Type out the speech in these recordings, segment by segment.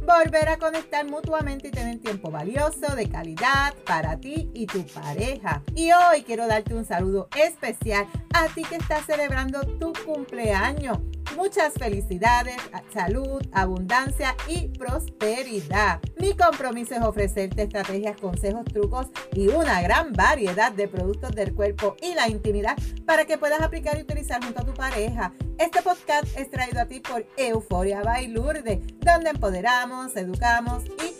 volver a conectar mutuamente y tener tiempo valioso, de calidad para ti y tu pareja. Y hoy quiero darte un saludo especial a ti que estás celebrando tu cumpleaños. Muchas felicidades, salud, abundancia y prosperidad. Mi compromiso es ofrecerte estrategias, consejos, trucos y una gran variedad de productos del cuerpo y la intimidad para que puedas aplicar y utilizar junto a tu pareja. Este podcast es traído a ti por Euforia Bailurde, donde empoderamos, educamos y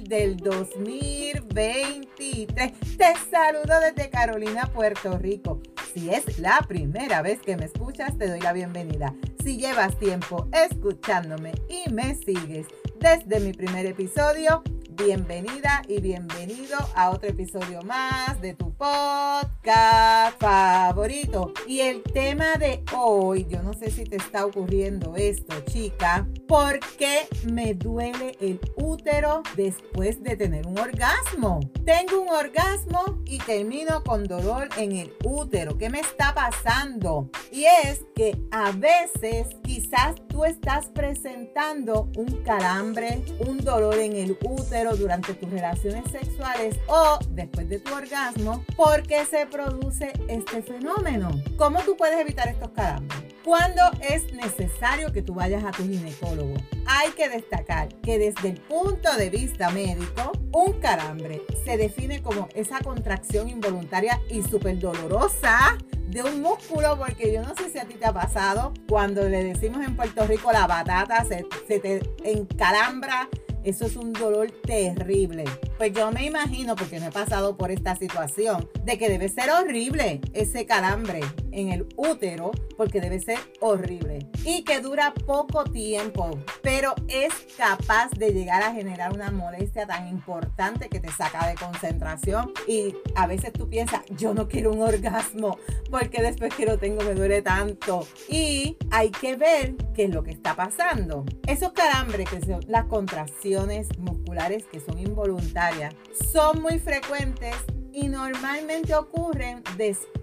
del 2023. Te saludo desde Carolina, Puerto Rico. Si es la primera vez que me escuchas, te doy la bienvenida. Si llevas tiempo escuchándome y me sigues desde mi primer episodio, bienvenida y bienvenido a otro episodio más de tu podcast favorito. Y el tema de hoy, yo no sé si te está ocurriendo esto, chica, ¿por qué me duele el útero después de tener un orgasmo? Tengo un orgasmo y termino con dolor en el útero. ¿Qué me está pasando? Y es que a veces quizás tú estás presentando un calambre, un dolor en el útero, durante tus relaciones sexuales o después de tu orgasmo, ¿por qué se produce este fenómeno? ¿Cómo tú puedes evitar estos calambres? ¿Cuándo es necesario que tú vayas a tu ginecólogo? Hay que destacar que desde el punto de vista médico, un calambre se define como esa contracción involuntaria y súper dolorosa de un músculo, porque yo no sé si a ti te ha pasado, cuando le decimos en Puerto Rico la batata, se, se te encalambra eso es un dolor terrible. Pues yo me imagino, porque no he pasado por esta situación, de que debe ser horrible ese calambre en el útero, porque debe ser horrible. Y que dura poco tiempo, pero es capaz de llegar a generar una molestia tan importante que te saca de concentración. Y a veces tú piensas, yo no quiero un orgasmo, porque después que lo tengo me duele tanto. Y hay que ver qué es lo que está pasando. Esos calambres, que son las contracciones, musculares que son involuntarias son muy frecuentes y normalmente ocurren después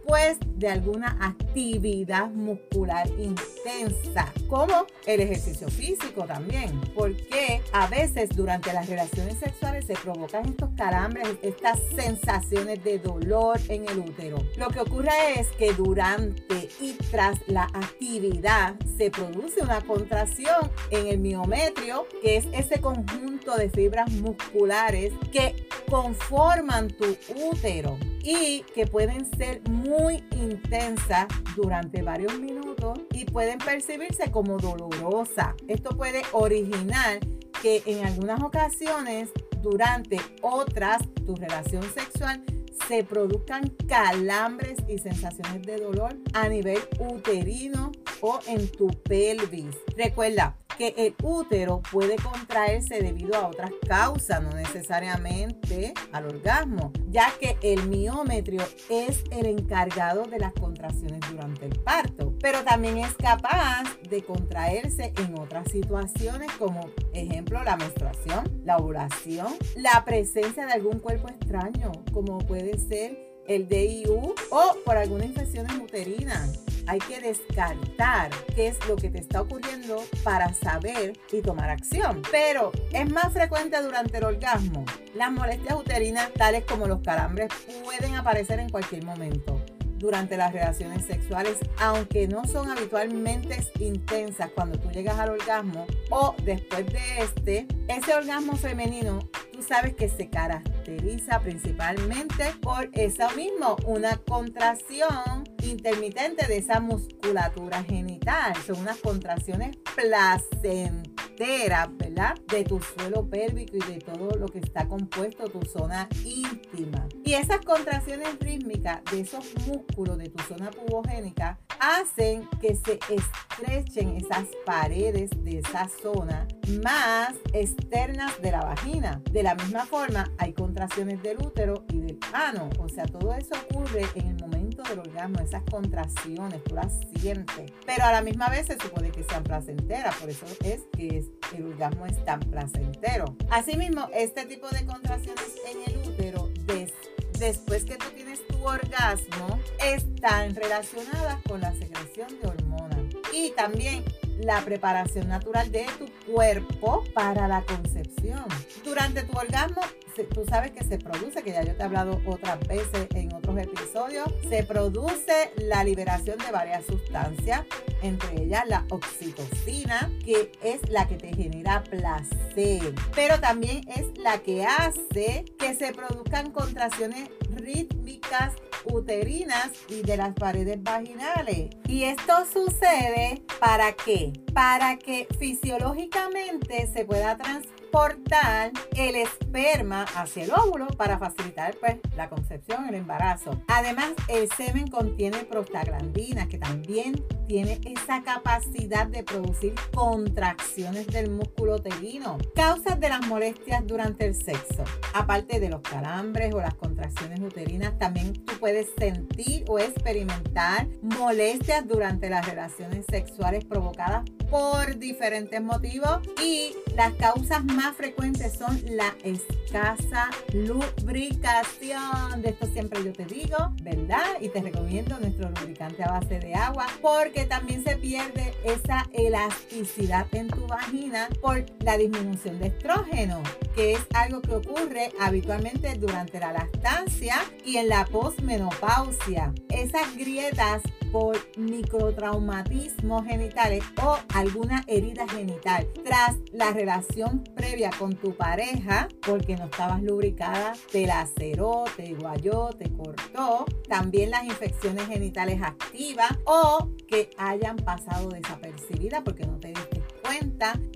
de alguna actividad muscular intensa, como el ejercicio físico también, porque a veces durante las relaciones sexuales se provocan estos calambres, estas sensaciones de dolor en el útero. Lo que ocurre es que durante y tras la actividad se produce una contracción en el miometrio, que es ese conjunto de fibras musculares que conforman tu útero y que pueden ser muy intensas durante varios minutos y pueden percibirse como dolorosa. Esto puede originar que en algunas ocasiones durante otras tu relación sexual se produzcan calambres y sensaciones de dolor a nivel uterino o en tu pelvis. Recuerda, que el útero puede contraerse debido a otras causas, no necesariamente al orgasmo, ya que el miómetro es el encargado de las contracciones durante el parto, pero también es capaz de contraerse en otras situaciones como ejemplo la menstruación, la ovulación, la presencia de algún cuerpo extraño, como puede ser el DIU o por alguna infección uterina hay que descartar qué es lo que te está ocurriendo para saber y tomar acción. Pero es más frecuente durante el orgasmo. Las molestias uterinas, tales como los calambres, pueden aparecer en cualquier momento durante las relaciones sexuales, aunque no son habitualmente intensas cuando tú llegas al orgasmo o después de este, ese orgasmo femenino, tú sabes que se caracteriza principalmente por eso mismo, una contracción intermitente de esa musculatura genital. Son unas contracciones placenteras, ¿verdad? De tu suelo pélvico y de todo lo que está compuesto tu zona íntima. Y esas contracciones rítmicas de esos músculos de tu zona pubogénica hacen que se estrechen esas paredes de esa zona más externas de la vagina. De la misma forma, hay contracciones del útero y del ano. O sea, todo eso ocurre en el momento del orgasmo, esas contracciones, tú las sientes. Pero a la misma vez se supone que sean placenteras, por eso es que el orgasmo es tan placentero. Asimismo, este tipo de contracciones en el útero, después que tú tienes tu orgasmo, están relacionadas con la secreción de hormonas. Y también la preparación natural de tu cuerpo para la concepción. Durante tu orgasmo, tú sabes que se produce, que ya yo te he hablado otras veces en otros episodios, se produce la liberación de varias sustancias, entre ellas la oxitocina, que es la que te genera placer, pero también es la que hace que se produzcan contracciones rítmicas uterinas y de las paredes vaginales. Y esto sucede para qué? Para que fisiológicamente se pueda transportar el esperma hacia el óvulo para facilitar pues, la concepción, el embarazo. Además, el semen contiene prostaglandinas que también tiene esa capacidad de producir contracciones del músculo uterino. Causas de las molestias durante el sexo. Aparte de los calambres o las contracciones uterinas, también tú puedes sentir o experimentar molestias durante las relaciones sexuales provocadas por diferentes motivos y las causas frecuentes son la escasa lubricación. De esto siempre yo te digo, ¿verdad? Y te recomiendo nuestro lubricante a base de agua porque también se pierde esa elasticidad en tu vagina por la disminución de estrógeno, que es algo que ocurre habitualmente durante la lactancia y en la posmenopausia. Esas grietas por microtraumatismos genitales o alguna herida genital tras la relación previa con tu pareja porque no estabas lubricada, te laceró, te guayó, te cortó. También las infecciones genitales activas o que hayan pasado desapercibidas porque no te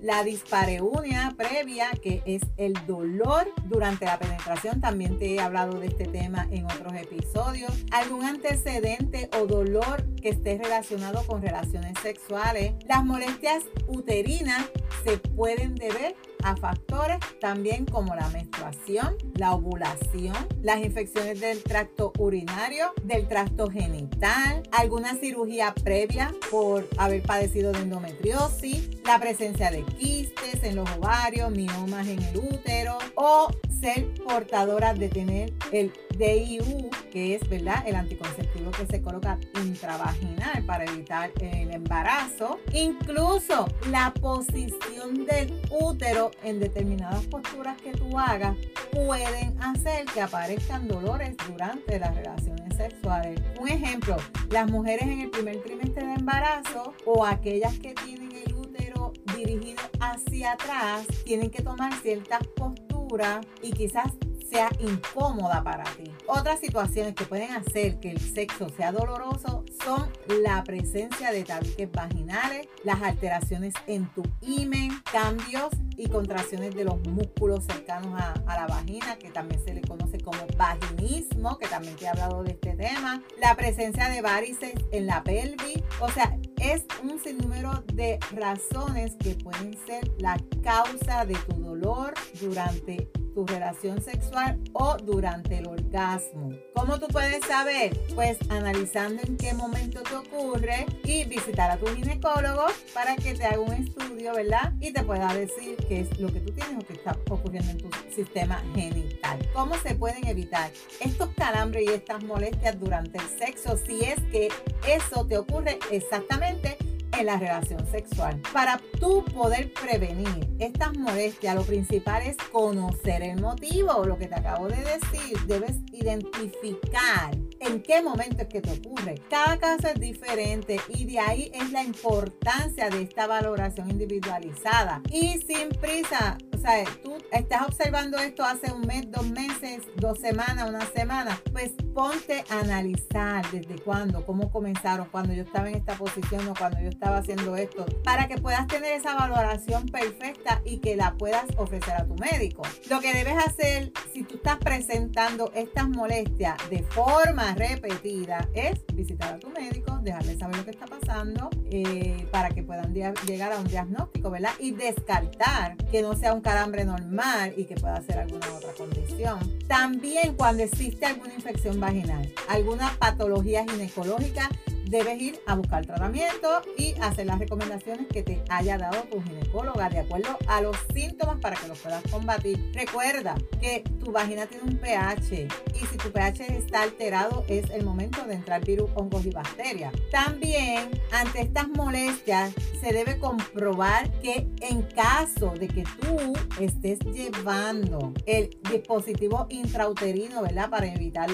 la dispareunia previa, que es el dolor durante la penetración, también te he hablado de este tema en otros episodios, algún antecedente o dolor que esté relacionado con relaciones sexuales, las molestias uterinas se pueden deber a factores también como la menstruación, la ovulación, las infecciones del tracto urinario, del tracto genital, alguna cirugía previa por haber padecido de endometriosis, la presencia de quistes en los ovarios, miomas en el útero o ser portadora de tener el DIU, que es ¿verdad? el anticonceptivo que se coloca intravaginal para evitar el embarazo. Incluso la posición del útero en determinadas posturas que tú hagas pueden hacer que aparezcan dolores durante las relaciones sexuales. Un ejemplo, las mujeres en el primer trimestre de embarazo o aquellas que tienen el útero dirigido hacia atrás tienen que tomar ciertas posturas y quizás sea incómoda para ti. Otras situaciones que pueden hacer que el sexo sea doloroso son la presencia de tabiques vaginales, las alteraciones en tu imen, cambios y contracciones de los músculos cercanos a, a, la vagina, que también se le conoce como vaginismo, que también te he hablado de este tema, la presencia de varices en la pelvis, o sea, es un sinnúmero de razones que pueden ser la causa de tu dolor durante tu relación sexual o durante el orgasmo. ¿Cómo tú puedes saber? Pues analizando en qué momento te ocurre y visitar a tu ginecólogo para que te haga un estudio, ¿verdad? Y te pueda decir qué es lo que tú tienes o qué está ocurriendo en tu sistema genital. ¿Cómo se pueden evitar estos calambres y estas molestias durante el sexo si es que eso te ocurre exactamente en la relación sexual. Para tú poder prevenir estas molestias, lo principal es conocer el motivo, lo que te acabo de decir. Debes identificar en qué momento es que te ocurre. Cada caso es diferente y de ahí es la importancia de esta valoración individualizada y sin prisa. Sea, tú estás observando esto hace un mes, dos meses, dos semanas, una semana, pues ponte a analizar desde cuándo, cómo comenzaron, cuando yo estaba en esta posición o cuando yo estaba haciendo esto, para que puedas tener esa valoración perfecta y que la puedas ofrecer a tu médico. Lo que debes hacer si tú estás presentando estas molestias de forma repetida es visitar a tu médico, dejarle saber lo que está pasando eh, para que puedan llegar a un diagnóstico, ¿verdad? Y descartar que no sea un calambre normal y que pueda ser alguna otra condición. También cuando existe alguna infección vaginal, alguna patología ginecológica, debes ir a buscar tratamiento y hacer las recomendaciones que te haya dado tu ginecóloga de acuerdo a los síntomas para que los puedas combatir. Recuerda que tu vagina tiene un pH y si tu pH está alterado es el momento de entrar virus, hongos y bacterias. También ante estas molestias se debe comprobar que en caso de que tú estés llevando el dispositivo intrauterino, ¿verdad? Para evitar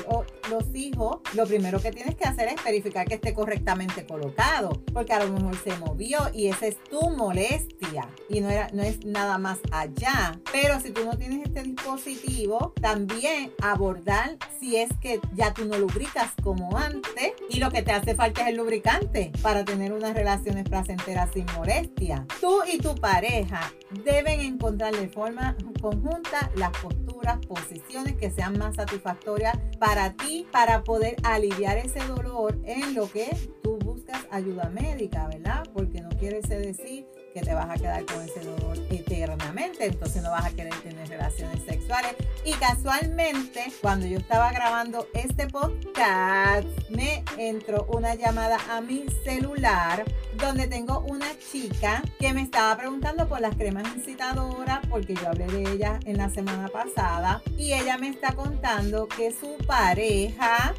los hijos, lo primero que tienes que hacer es verificar que esté correcto correctamente colocado, porque a lo mejor se movió y esa es tu molestia y no, era, no es nada más allá. Pero si tú no tienes este dispositivo, también abordar si es que ya tú no lubricas como antes y lo que te hace falta es el lubricante para tener unas relaciones placenteras sin molestia. Tú y tu pareja deben encontrar de forma conjunta las posturas, posiciones que sean más satisfactorias para ti, para poder aliviar ese dolor en lo que tú buscas ayuda médica, ¿verdad? Porque no quiere decir que te vas a quedar con ese dolor eternamente, entonces no vas a querer tener relaciones sexuales. Y casualmente, cuando yo estaba grabando este podcast, me entró una llamada a mi celular donde tengo una chica que me estaba preguntando por las cremas incitadoras, porque yo hablé de ellas en la semana pasada, y ella me está contando que su pareja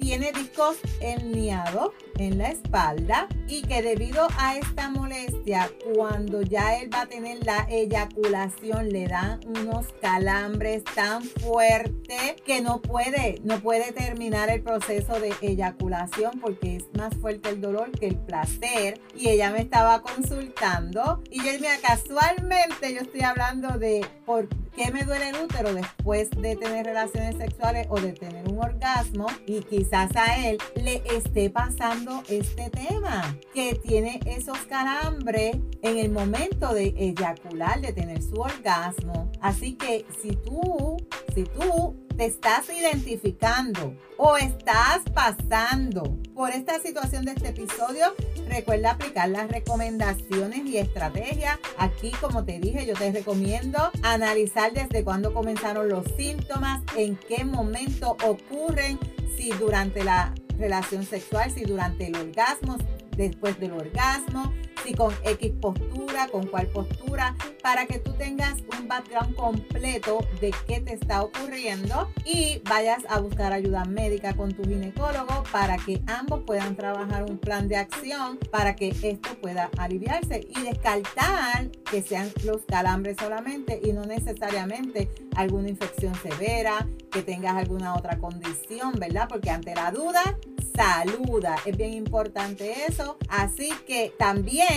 tiene discos herniados en la espalda y que debido a esta molestia, cuando ya él va a tener la eyaculación, le dan unos calambres tan fuertes que no puede, no puede terminar el proceso de eyaculación porque es más fuerte el dolor que el placer. Y ella me estaba consultando y yo, mira, casualmente yo estoy hablando de por qué me duele el útero después de tener relaciones sexuales o de tener un orgasmo y quizás a él le esté pasando este tema, que tiene esos calambres en el momento de eyacular, de tener su orgasmo. Así que si tú, si tú te estás identificando o estás pasando por esta situación de este episodio, recuerda aplicar las recomendaciones y estrategias. Aquí, como te dije, yo te recomiendo analizar desde cuándo comenzaron los síntomas, en qué momento ocurren, si durante la relación sexual, si durante el orgasmo, después del orgasmo, si con X postura, con cuál postura, para que tú tengas un background completo de qué te está ocurriendo y vayas a buscar ayuda médica con tu ginecólogo para que ambos puedan trabajar un plan de acción para que esto pueda aliviarse y descartar que sean los calambres solamente y no necesariamente alguna infección severa, que tengas alguna otra condición, ¿verdad? Porque ante la duda, saluda. Es bien importante eso. Así que también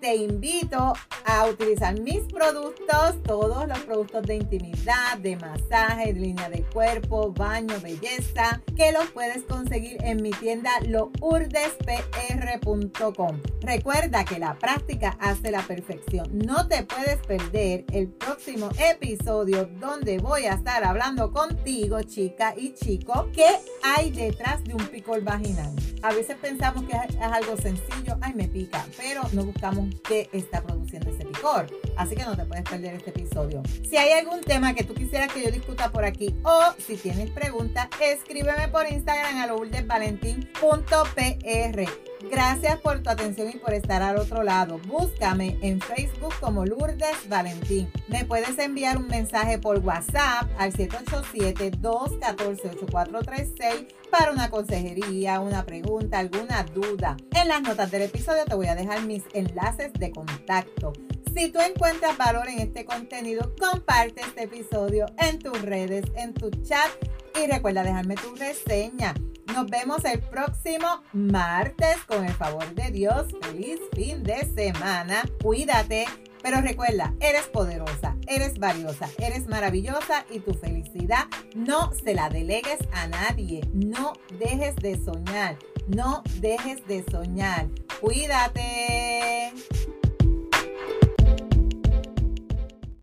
te invito a utilizar mis productos, todos los productos de intimidad, de masaje, línea de cuerpo, baño, belleza, que los puedes conseguir en mi tienda lourdespr.com. Recuerda que la práctica hace la perfección. No te puedes perder el próximo episodio donde voy a estar hablando contigo, chica y chico, qué hay detrás de un picor vaginal. A veces pensamos que es algo sencillo, ay me pica, pero no buscamos que está produciendo ese picor. Así que no te puedes perder este episodio. Si hay algún tema que tú quisieras que yo discuta por aquí o si tienes preguntas, escríbeme por Instagram a lourdesvalentín.pr. Gracias por tu atención y por estar al otro lado. Búscame en Facebook como Lourdes Valentín. Me puedes enviar un mensaje por WhatsApp al 787-214-8436 para una consejería, una pregunta, alguna duda. En las notas del episodio te voy a dejar mis enlaces de contacto. Si tú encuentras valor en este contenido, comparte este episodio en tus redes, en tu chat y recuerda dejarme tu reseña. Nos vemos el próximo martes con el favor de Dios. Feliz fin de semana. Cuídate Pero recuerda, eres poderosa, eres valiosa, eres maravillosa y tu felicidad no se la delegues a nadie. No dejes de soñar, no dejes de soñar. Cuídate.